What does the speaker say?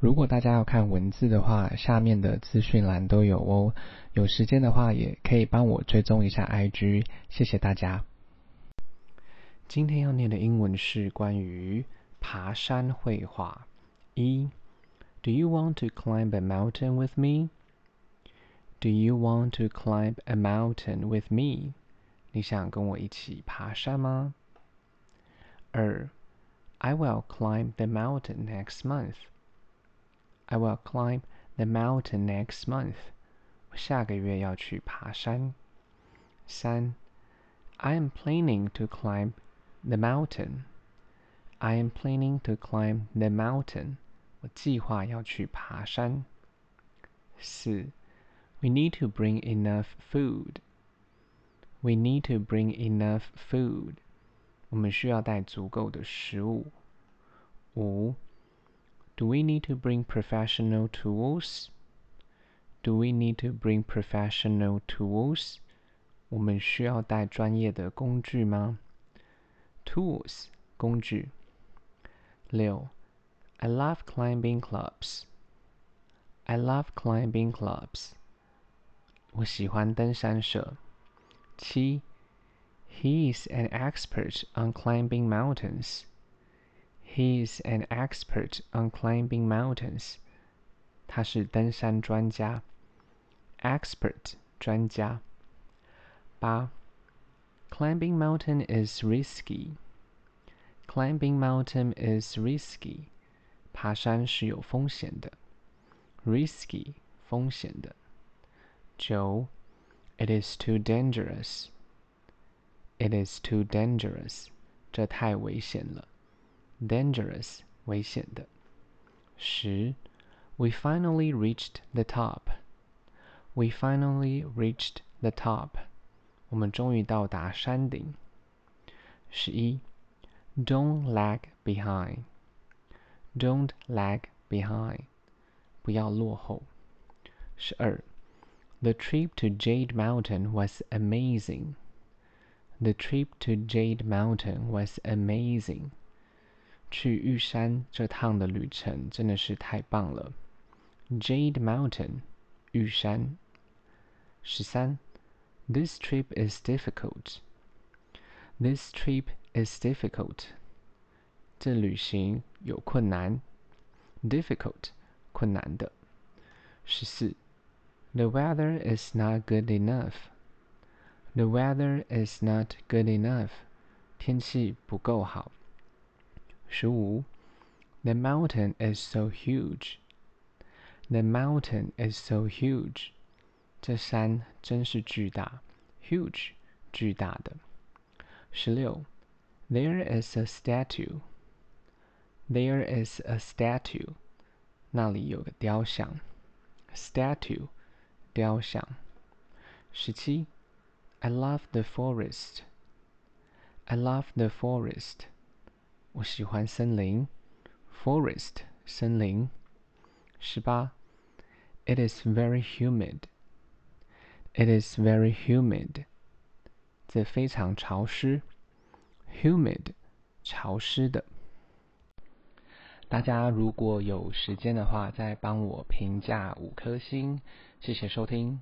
如果大家要看文字的话，下面的资讯栏都有哦。有时间的话，也可以帮我追踪一下 IG，谢谢大家。今天要念的英文是关于爬山绘画。一，Do you want to climb a mountain with me? Do you want to climb a mountain with me? 你想跟我一起爬山吗？二，I will climb the mountain next month. I will climb the mountain next month. 我下个月要去爬山。三，I am planning to climb the mountain. I am planning to climb the mountain. 我计划要去爬山。四，We need to bring enough food. We need to bring enough food. 我们需要带足够的食物。五 ，Do we need to bring professional tools? Do we need to bring professional tools? 我们需要带专业的工具吗？Tools 工具。六，I love climbing clubs. I love climbing clubs. 我喜欢登山社。七，He is an expert on climbing mountains. He is an expert on climbing mountains. 他是登山专家。Expert 专家。八，Climbing mountain is risky. Climbing mountain is risky. 爬山是有风险的。Risky 风险的。九，It is too dangerous. It is too dangerous. 这太危险了。 Dangerous 危险的。十，We finally reached the top. We finally reached the top. 我们终于到达山顶。十一，Don't lag behind. Don't lag behind. 不要落后。十二，The trip to Jade Mountain was amazing. The trip to Jade Mountain was amazing. 去玉山这趟的旅程真的是太棒了。Jade Mountain，玉山。十三，This trip is difficult. This trip is difficult. 这旅行有困难。Difficult，困难的。十四，The weather is not good enough. The weather is not good enough. 天气不够好。 十五，The mountain is so huge. The mountain is so huge. 这山真是巨大，huge，巨大的。十六，There is a statue. There is a statue. 那里有个雕像，statue，雕像。十七，I love the forest. I love the forest. 我喜欢森林，forest 森林。十八，It is very humid. It is very humid. 这非常潮湿，humid 潮湿的。大家如果有时间的话，再帮我评价五颗星，谢谢收听。